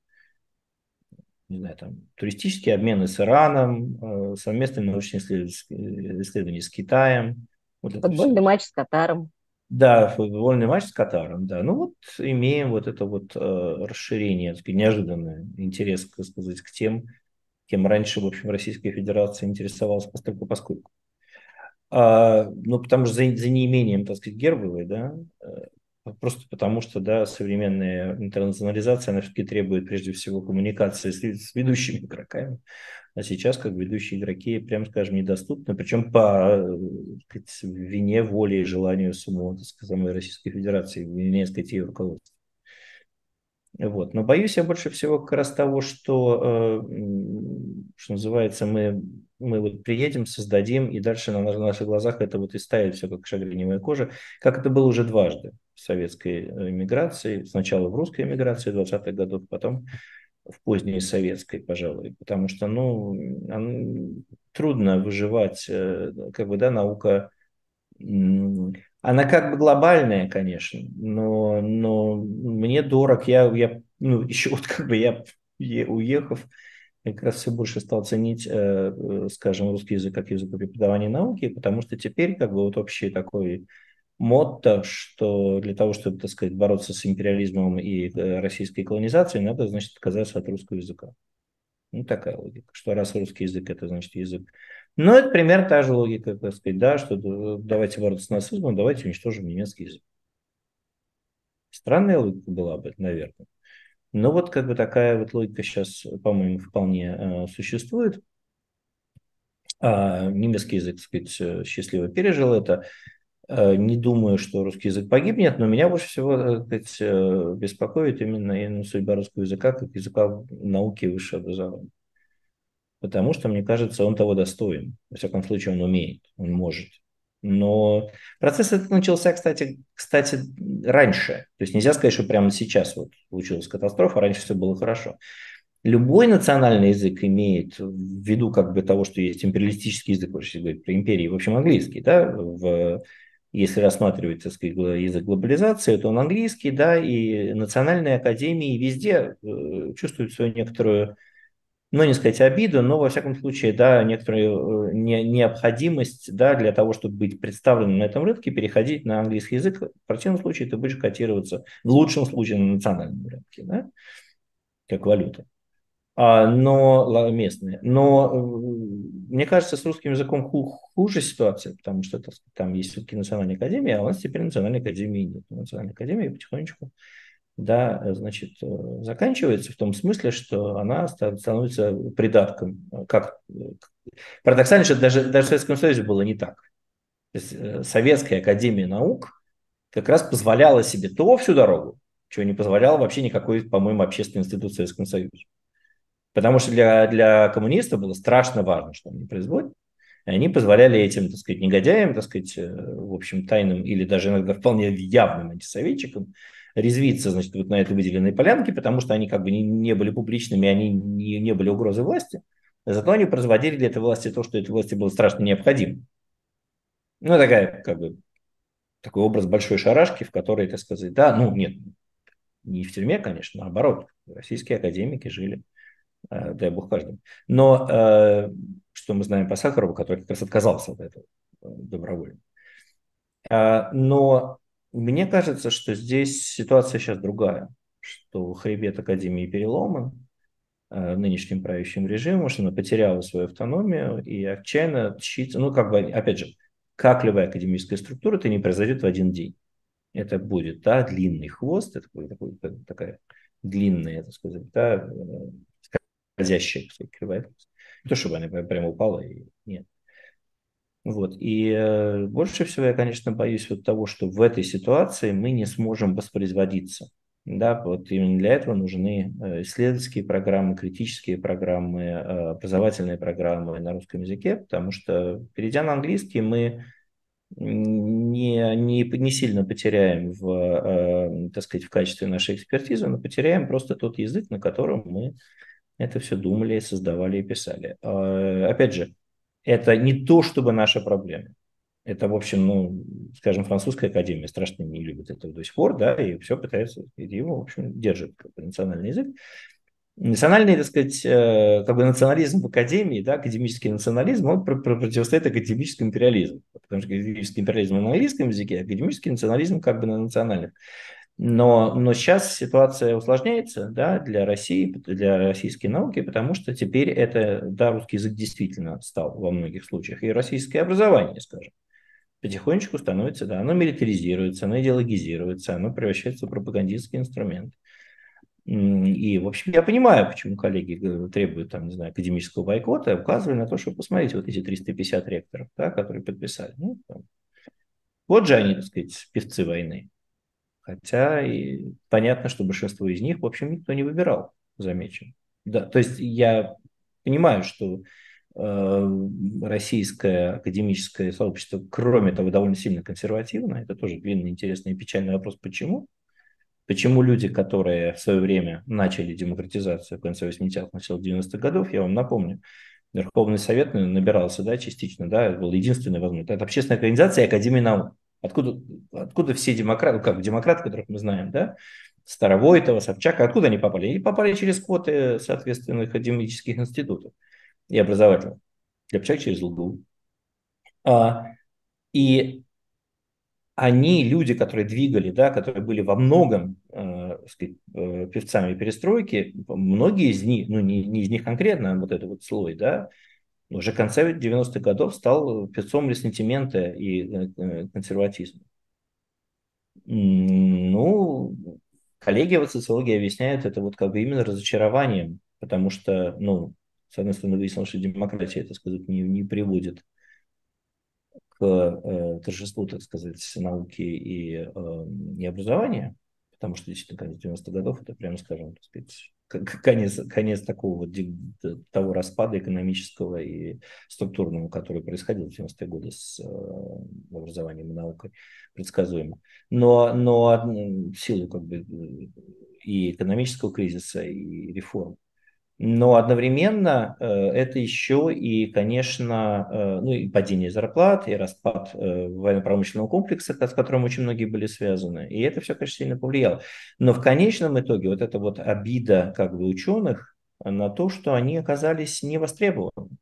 Speaker 2: не знаю, там, туристические обмены с Ираном, э, совместные научные исследования с Китаем.
Speaker 1: Вот футбольный матч с Катаром.
Speaker 2: Да, футбольный матч с Катаром, да. Ну вот имеем вот это вот э, расширение, так сказать, неожиданное интерес, так сказать, к тем, кем раньше, в общем, Российская Федерация интересовалась постольку поскольку. А, ну, потому что за, за неимением, так сказать, гербовой, да, э, Просто потому что, да, современная интернационализация, она все-таки требует прежде всего коммуникации с, с ведущими игроками. А сейчас, как ведущие игроки, прям скажем, недоступны, причем по сказать, вине, воле и желанию самого, так сказать, Российской Федерации, вине, так сказать, ее руководства. Вот. Но боюсь я больше всего как раз того, что, э, что называется, мы, мы вот приедем, создадим, и дальше на наших глазах это вот и ставит все как шагреневая кожа, как это было уже дважды. Советской эмиграции, сначала в русской эмиграции 20-х годов, потом в поздней советской, пожалуй, потому что, ну, трудно выживать, э, как бы, да, наука, она как бы глобальная, конечно, но, но мне дорог, я, я ну, [LAUGHS] еще вот как бы я, уехав, как раз все больше стал ценить, э, э, скажем, русский язык как язык преподавания науки, потому что теперь как бы вот общий такой мотто, что для того, чтобы, так сказать, бороться с империализмом и э, российской колонизацией, надо, значит, отказаться от русского языка. Ну, такая логика, что раз русский язык, это значит язык. Но это примерно та же логика, так сказать, да, что давайте бороться с нацизмом, давайте уничтожим немецкий язык. Странная логика была бы, наверное. Но вот как бы такая вот логика сейчас, по-моему, вполне э, существует. А, немецкий язык, так сказать, э, счастливо пережил это. Э, не думаю, что русский язык погибнет, но меня больше всего э, сказать, э, беспокоит именно, именно судьба русского языка как языка науки и высшего образования. Потому что, мне кажется, он того достоин. Во всяком случае, он умеет, он может. Но процесс этот начался, кстати, кстати, раньше. То есть нельзя сказать, что прямо сейчас вот случилась катастрофа, раньше все было хорошо. Любой национальный язык имеет в виду как бы того, что есть империалистический язык, про империи, в общем, английский, да, в если рассматривать так сказать, язык глобализации, то он английский, да, и национальные академии везде э, чувствуют свою некоторую, ну, не сказать обиду, но, во всяком случае, да, некоторую э, не, необходимость, да, для того, чтобы быть представленным на этом рынке, переходить на английский язык. В противном случае ты будешь котироваться, в лучшем случае, на национальном рынке, да, как валюта. А, но местные. Но мне кажется, с русским языком хуже ситуация, потому что так, там есть все-таки национальная академия, а у нас теперь национальной академии нет. Национальная академия потихонечку да, значит, э, заканчивается в том смысле, что она становится придатком. Как парадоксально, что даже, даже в Советском Союзе было не так. То есть, э, Советская академия наук как раз позволяла себе то всю дорогу, чего не позволяла вообще никакой, по-моему, общественный институт в Советском Союзе. Потому что для, для коммунистов было страшно важно, что они производят. И они позволяли этим, так сказать, негодяям, так сказать, э, в общем, тайным или даже иногда вполне явным антисоветчикам резвиться, значит, вот на этой выделенной полянке, потому что они как бы не, не были публичными, они не, не были угрозой власти. Зато они производили для этой власти то, что этой власти было страшно необходимо. Ну, такая, как бы, такой образ большой шарашки, в которой, так сказать, да, ну, нет, не в тюрьме, конечно, наоборот, российские академики жили дай бог каждому. Но э, что мы знаем по Сахарову, который как раз отказался от этого э, добровольно. Но мне кажется, что здесь ситуация сейчас другая, что хребет Академии переломан нынешним правящим режимом, что она потеряла свою автономию и отчаянно тщится, ну, как бы, опять же, как любая академическая структура, это не произойдет в один день. Это будет, да, длинный хвост, это такой, такой, такая длинная, так сказать, да, так сказать, кривая. Не то, чтобы она прямо упала, и нет. Вот. И э, больше всего я, конечно, боюсь вот того, что в этой ситуации мы не сможем воспроизводиться. Да, вот именно для этого нужны э, исследовательские программы, критические программы, э, образовательные программы на русском языке, потому что, перейдя на английский, мы не, не, не сильно потеряем в, э, так сказать, в качестве нашей экспертизы, но потеряем просто тот язык, на котором мы это все думали, создавали и писали. А, опять же, это не то, чтобы наша проблема. Это, в общем, ну, скажем, французская академия страшно не любит этого до сих пор, да, и все пытается, его, в общем, держит как бы, национальный язык. Национальный, так сказать, э, как бы национализм в академии, да, академический национализм, он противостоит академическому империализму. Потому что академический империализм на английском языке, а академический национализм как бы на национальном. Но, но сейчас ситуация усложняется да, для России, для российской науки, потому что теперь это, да, русский язык действительно стал во многих случаях, и российское образование, скажем, потихонечку становится, да, оно милитаризируется, оно идеологизируется, оно превращается в пропагандистский инструмент. И, в общем, я понимаю, почему коллеги требуют, там, не знаю, академического бойкота, указывая на то, что посмотрите, вот эти 350 ректоров, да, которые подписали. Ну. Вот же они, так сказать, певцы войны. Хотя и понятно, что большинство из них, в общем, никто не выбирал, замечу. Да, то есть я понимаю, что российское академическое сообщество, кроме того, довольно сильно консервативно. Это тоже длинный, интересный и печальный вопрос. Почему? Почему люди, которые в свое время начали демократизацию в конце 80-х, начало 90-х годов, я вам напомню, Верховный Совет набирался, да, частично, да, это был единственный возможность. Это общественная организация Академии наук. Откуда, откуда все демократы, ну, как демократы, которых мы знаем, да, Старовойтова, Собчака, откуда они попали? Они попали через квоты соответственных академических институтов и образовательных. Собчак через ЛГУ. А, и они, люди, которые двигали, да, которые были во многом э, сказать, э, певцами перестройки, многие из них, ну не, не из них конкретно, а вот этот вот слой, да, уже в конце 90-х годов стал певцом ресентимента и э, э консерватизма. Ну, коллеги в социологии объясняют это вот как бы именно разочарованием, потому что, ну, с одной стороны, выяснилось, что демократия, так сказать, не, не приводит к э, торжеству, так сказать, науки и, э, и образования, потому что действительно конец 90-х годов это, прямо скажем, так сказать, конец, конец такого вот того распада экономического и структурного, который происходил в 90-е годы с э, образованием и наукой, предсказуемо. Но, но в силу как бы и экономического кризиса, и реформ, но одновременно э, это еще и, конечно, э, ну, и падение зарплат, и распад э, военно-промышленного комплекса, с которым очень многие были связаны. И это все, конечно, сильно повлияло. Но в конечном итоге вот эта вот обида как бы ученых на то, что они оказались не востребованы.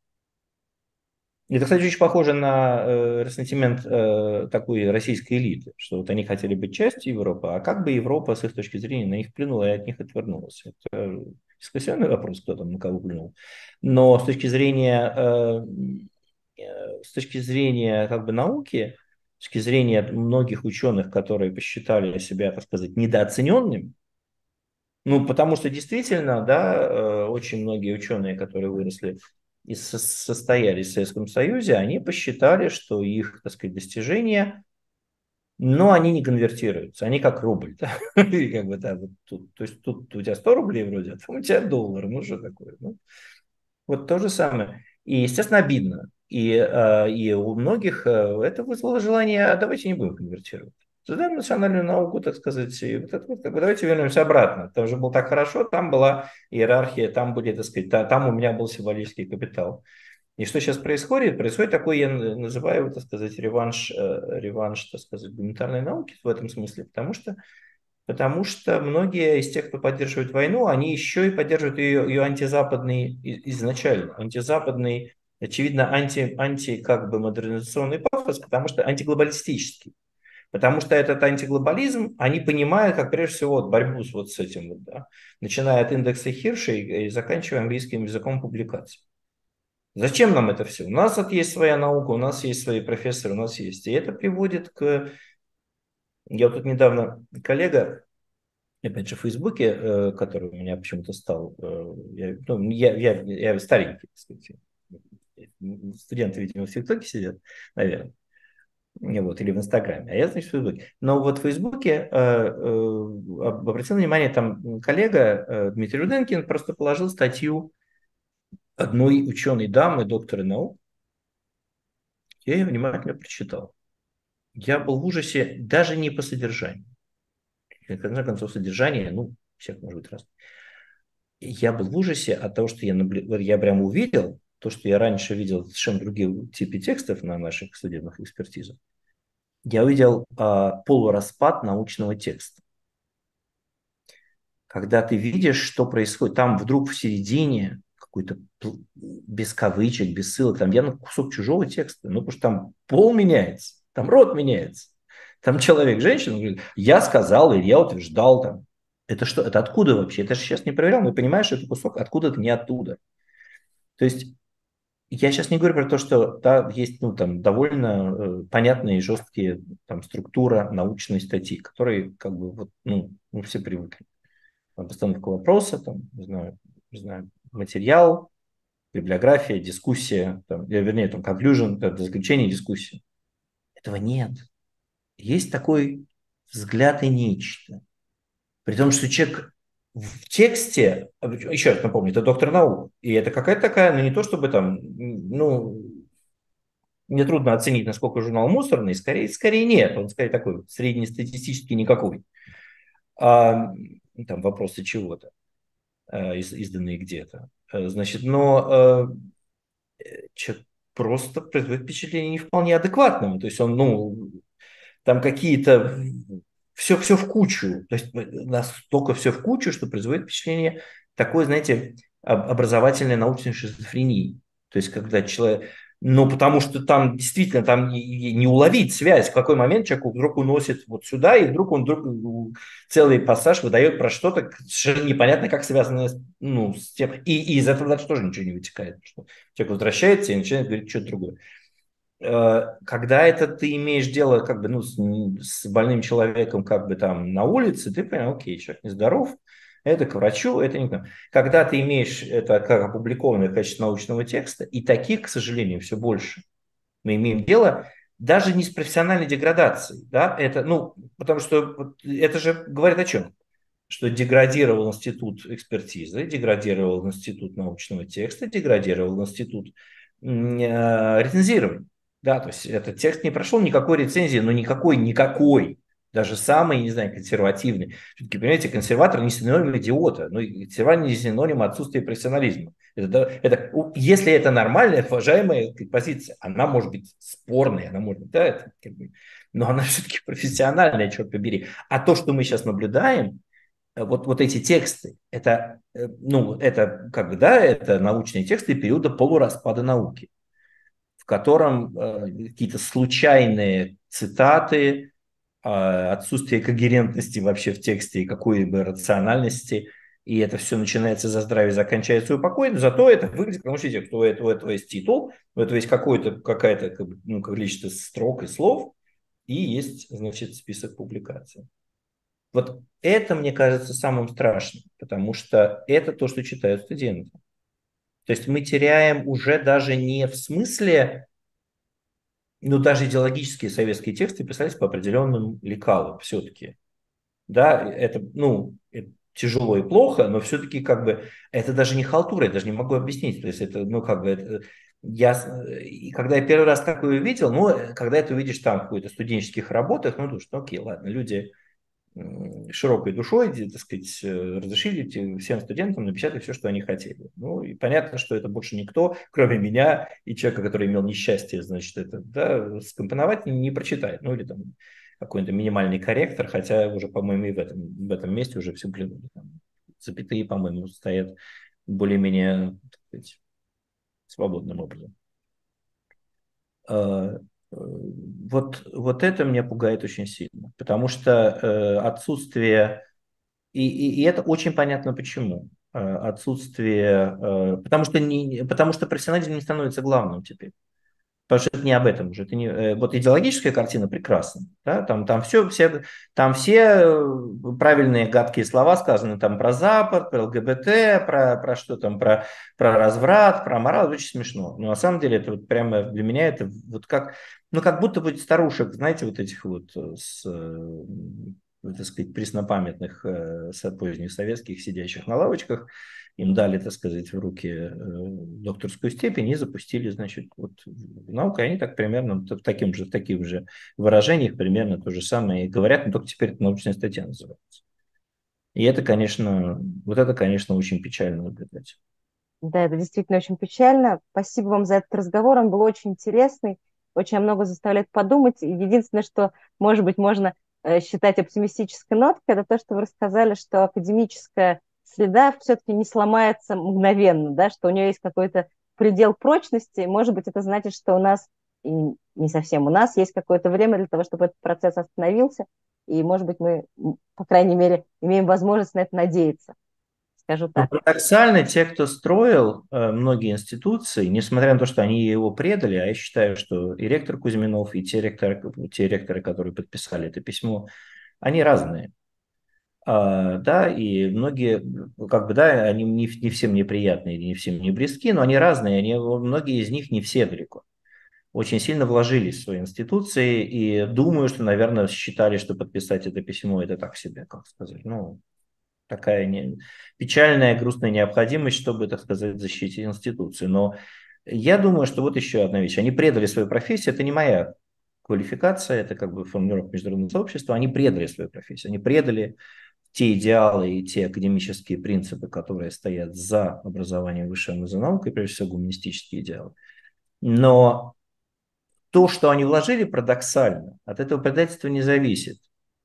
Speaker 2: Это, кстати, очень похоже на э, ресентимент э, такой российской элиты, что вот они хотели быть частью Европы, а как бы Европа с их точки зрения на них плюнула и от них отвернулась. Это дискуссионный вопрос, кто там на кого плюнул. Но с точки зрения, э, э, с точки зрения как бы науки, с точки зрения многих ученых, которые посчитали себя, так сказать, недооцененными, ну, потому что действительно, да, э, очень многие ученые, которые выросли и состоялись в Советском Союзе, они посчитали, что их, так сказать, достижения, но они не конвертируются, они как рубль. [LAUGHS] Да? Как бы, да, вот тут, то есть тут у тебя 100 рублей вроде, а там у тебя доллар, ну что такое? Ну, вот то же самое. И, естественно, обидно. И, э, и у многих э, это вызвало желание, а давайте не будем конвертировать. Создаем национальную науку, так сказать, и вот это вот, как бы, давайте вернемся обратно. Там же было так хорошо, там была иерархия, там были, так сказать, там у меня был символический капитал. И что сейчас происходит? Происходит такой, я называю, так сказать, реванш, э, реванш, так сказать, гуманитарной науки в этом смысле, потому что, потому что многие из тех, кто поддерживает войну, они еще и поддерживают ее, ее антизападный изначально, антизападный, очевидно, анти, анти как бы модернизационный пафос, потому что антиглобалистический. Потому что этот антиглобализм, они понимают, как прежде всего вот, борьбу с, вот с этим, вот, да, начиная от индекса Хирша и, и заканчивая английским языком публикаций. Зачем нам это все? У нас вот есть своя наука, у нас есть свои профессоры, у нас есть. И это приводит к... Я вот тут недавно коллега, опять же, в Фейсбуке, э, который у меня почему-то стал, э, я, ну, я, я, я старенький, так сказать, студенты, видимо, в ТикТоке сидят, наверное вот, или в Инстаграме, а я, значит, в Фейсбуке. Но вот в Фейсбуке э, э, обратил внимание, там коллега Дмитрий Руденкин просто положил статью одной ученой дамы, доктора наук. Я ее внимательно прочитал. Я был в ужасе даже не по содержанию. В конце концов, содержание, ну, всех может быть раз. Я был в ужасе от того, что я, наблю... я прямо увидел, то, что я раньше видел совершенно другие типы текстов на наших судебных экспертизах, я увидел э, полураспад научного текста. Когда ты видишь, что происходит, там вдруг в середине какой-то без кавычек, без ссылок, там явно кусок чужого текста, ну, потому что там пол меняется, там рот меняется. Там человек, женщина, говорит, я сказал или я утверждал там. Это что, это откуда вообще? Это же сейчас не проверял, но понимаешь, что это кусок откуда-то не оттуда. То есть я сейчас не говорю про то, что да, есть ну, там, довольно э, понятные и жесткие там, структура научной статьи, которые как бы вот, ну, мы все привыкли. Там, постановка вопроса, там, не знаю, не знаю, материал, библиография, дискуссия, там, вернее, там, conclusion, это заключение дискуссии. Этого нет. Есть такой взгляд и нечто. При том, что человек в тексте, еще раз напомню, это доктор наук, и это какая-то такая, ну не то чтобы там, ну, мне трудно оценить, насколько журнал мусорный, скорее, скорее нет, он скорее такой среднестатистический никакой. А, там вопросы чего-то, изданные где-то. А, значит, но человек просто производит впечатление не вполне адекватного. То есть он, ну, там какие-то все, все в кучу. То есть настолько все в кучу, что производит впечатление такой, знаете, образовательной научной шизофрении. То есть когда человек, ну, потому что там действительно там не, уловить связь, в какой момент человек вдруг уносит вот сюда, и вдруг он вдруг целый пассаж выдает про что-то совершенно непонятно, как связано ну, с тем. И, и из этого дальше тоже ничего не вытекает. Что человек возвращается и начинает говорить что-то другое. Э, когда это ты имеешь дело как бы, ну, с, с больным человеком как бы там на улице, ты понимаешь, окей, человек нездоров, это к врачу, это не Когда ты имеешь это как опубликованное в качестве научного текста, и таких, к сожалению, все больше, мы имеем дело даже не с профессиональной деградацией, да, это, ну, потому что это же говорит о чем? Что деградировал институт экспертизы, деградировал институт научного текста, деградировал институт э, рецензирования. Да, то есть этот текст не прошел никакой рецензии, но никакой, никакой даже самый, не знаю, консервативный. Все-таки, понимаете, консерватор не синоним идиота, ну, консерватор не синоним отсутствия профессионализма. Это, это, если это нормальная, уважаемая позиция, она может быть спорной, она может быть, да, это, как бы, но она [LAUGHS] все-таки профессиональная, черт побери. А то, что мы сейчас наблюдаем, э, вот, вот эти тексты, это, э, ну, это, как бы, да, это научные тексты периода полураспада науки, в котором э, какие-то случайные цитаты, отсутствие когерентности вообще в тексте и какой-либо рациональности, и это все начинается за здравие, заканчивается упокоен, зато это выглядит, потому что у этого, у этого есть титул, у этого есть какое-то, какая-то ну, количество строк и слов, и есть, значит, список публикаций. Вот это, мне кажется, самым страшным, потому что это то, что читают студенты. То есть мы теряем уже даже не в смысле ну, даже идеологические советские тексты писались по определенным лекалам все-таки. Да, это, ну, это тяжело и плохо, но все-таки как бы это даже не халтура, я даже не могу объяснить. То есть это, ну, как бы это, я, и когда я первый раз такое увидел, ну, когда это увидишь там в какой-то студенческих работах, ну, думаешь, ну, окей, ладно, люди широкой душой, так сказать, э, разрешили всем студентам напечатать все, что они хотели. Ну, и понятно, что это больше никто, кроме меня и человека, который имел несчастье, значит, это, да, скомпоновать не, прочитает. Ну, или там какой-то минимальный корректор, хотя уже, по-моему, и в этом, в этом месте уже все плюнули. Там, запятые, по-моему, стоят более-менее, свободным образом. Вот, вот это меня пугает очень сильно, потому что э, отсутствие, и, и, и это очень понятно почему, э, отсутствие, э, потому, что не, потому что профессионализм не становится главным теперь. Потому что это не об этом уже. Это не, э, вот идеологическая картина прекрасна. Да? Там, там, все, все, там все э, правильные гадкие слова сказаны там про Запад, про ЛГБТ, про, про что там, про, про разврат, про мораль. Очень смешно. Но на самом деле это вот прямо для меня это вот как, ну как будто бы старушек, знаете, вот этих вот э, с так сказать, преснопамятных поздних советских, сидящих на лавочках, им дали, так сказать, в руки э, докторскую степень и запустили, значит, вот науку, и они так примерно, в таким же, в таких же выражениях примерно то же самое и говорят, но только теперь это научная статья называется. И это, конечно, вот это, конечно, очень печально наблюдать.
Speaker 1: Да, это действительно очень печально. Спасибо вам за этот разговор, он был очень интересный, очень много заставляет подумать. Единственное, что, может быть, можно э, считать оптимистической ноткой, это то, что вы рассказали, что академическая среда все-таки не сломается мгновенно, да, что у нее есть какой-то предел прочности. Может быть, это значит, что у нас, и не совсем у нас, есть какое-то время для того, чтобы этот процесс остановился. И, может быть, мы, по крайней мере, имеем возможность на это надеяться. Скажу так.
Speaker 2: Но парадоксально, те, кто строил э, многие институции, несмотря на то, что они его предали, а я считаю, что и ректор Кузьминов, и те ректоры, те ректоры которые подписали это письмо, они разные. А, да, и многие, как бы, да, они не, не всем неприятные, не всем не близки, но они разные, они, многие из них не все далеко. Очень сильно вложились в свои институции и думаю, что, наверное, считали, что подписать это письмо это так себе, как сказать, ну, такая не, печальная, грустная необходимость, чтобы, так сказать, защитить институцию. Но я думаю, что вот еще одна вещь. Они предали свою профессию, это не моя квалификация, это как бы формулировка международного сообщества, они предали свою профессию, они предали те идеалы и те академические принципы, которые стоят за образованием высшей наукой, прежде всего гуманистические идеалы. Но то, что они вложили, парадоксально, от этого предательства не зависит.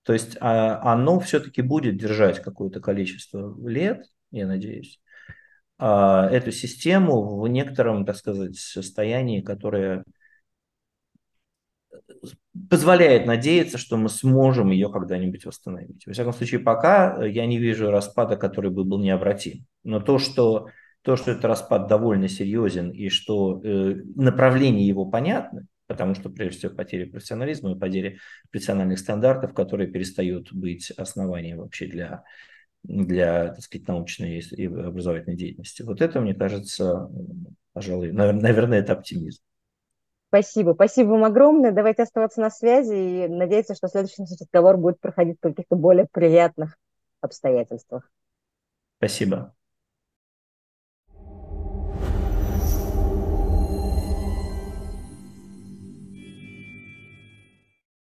Speaker 2: То есть а, оно все-таки будет держать какое-то количество лет, я надеюсь, а, эту систему в некотором, так сказать, состоянии, которое позволяет надеяться, что мы сможем ее когда-нибудь восстановить. Во всяком случае, пока я не вижу распада, который бы был необратим. Но то, что, то, что этот распад довольно серьезен и что э, направление его понятно, потому что, прежде всего, потеря профессионализма и потеря профессиональных стандартов, которые перестают быть основанием вообще для, для так сказать, научной и образовательной деятельности. Вот это, мне кажется, пожалуй, наверное, это оптимизм.
Speaker 1: Спасибо. Спасибо вам огромное. Давайте оставаться на связи и надеяться, что следующий разговор будет проходить в каких-то более приятных обстоятельствах.
Speaker 2: Спасибо.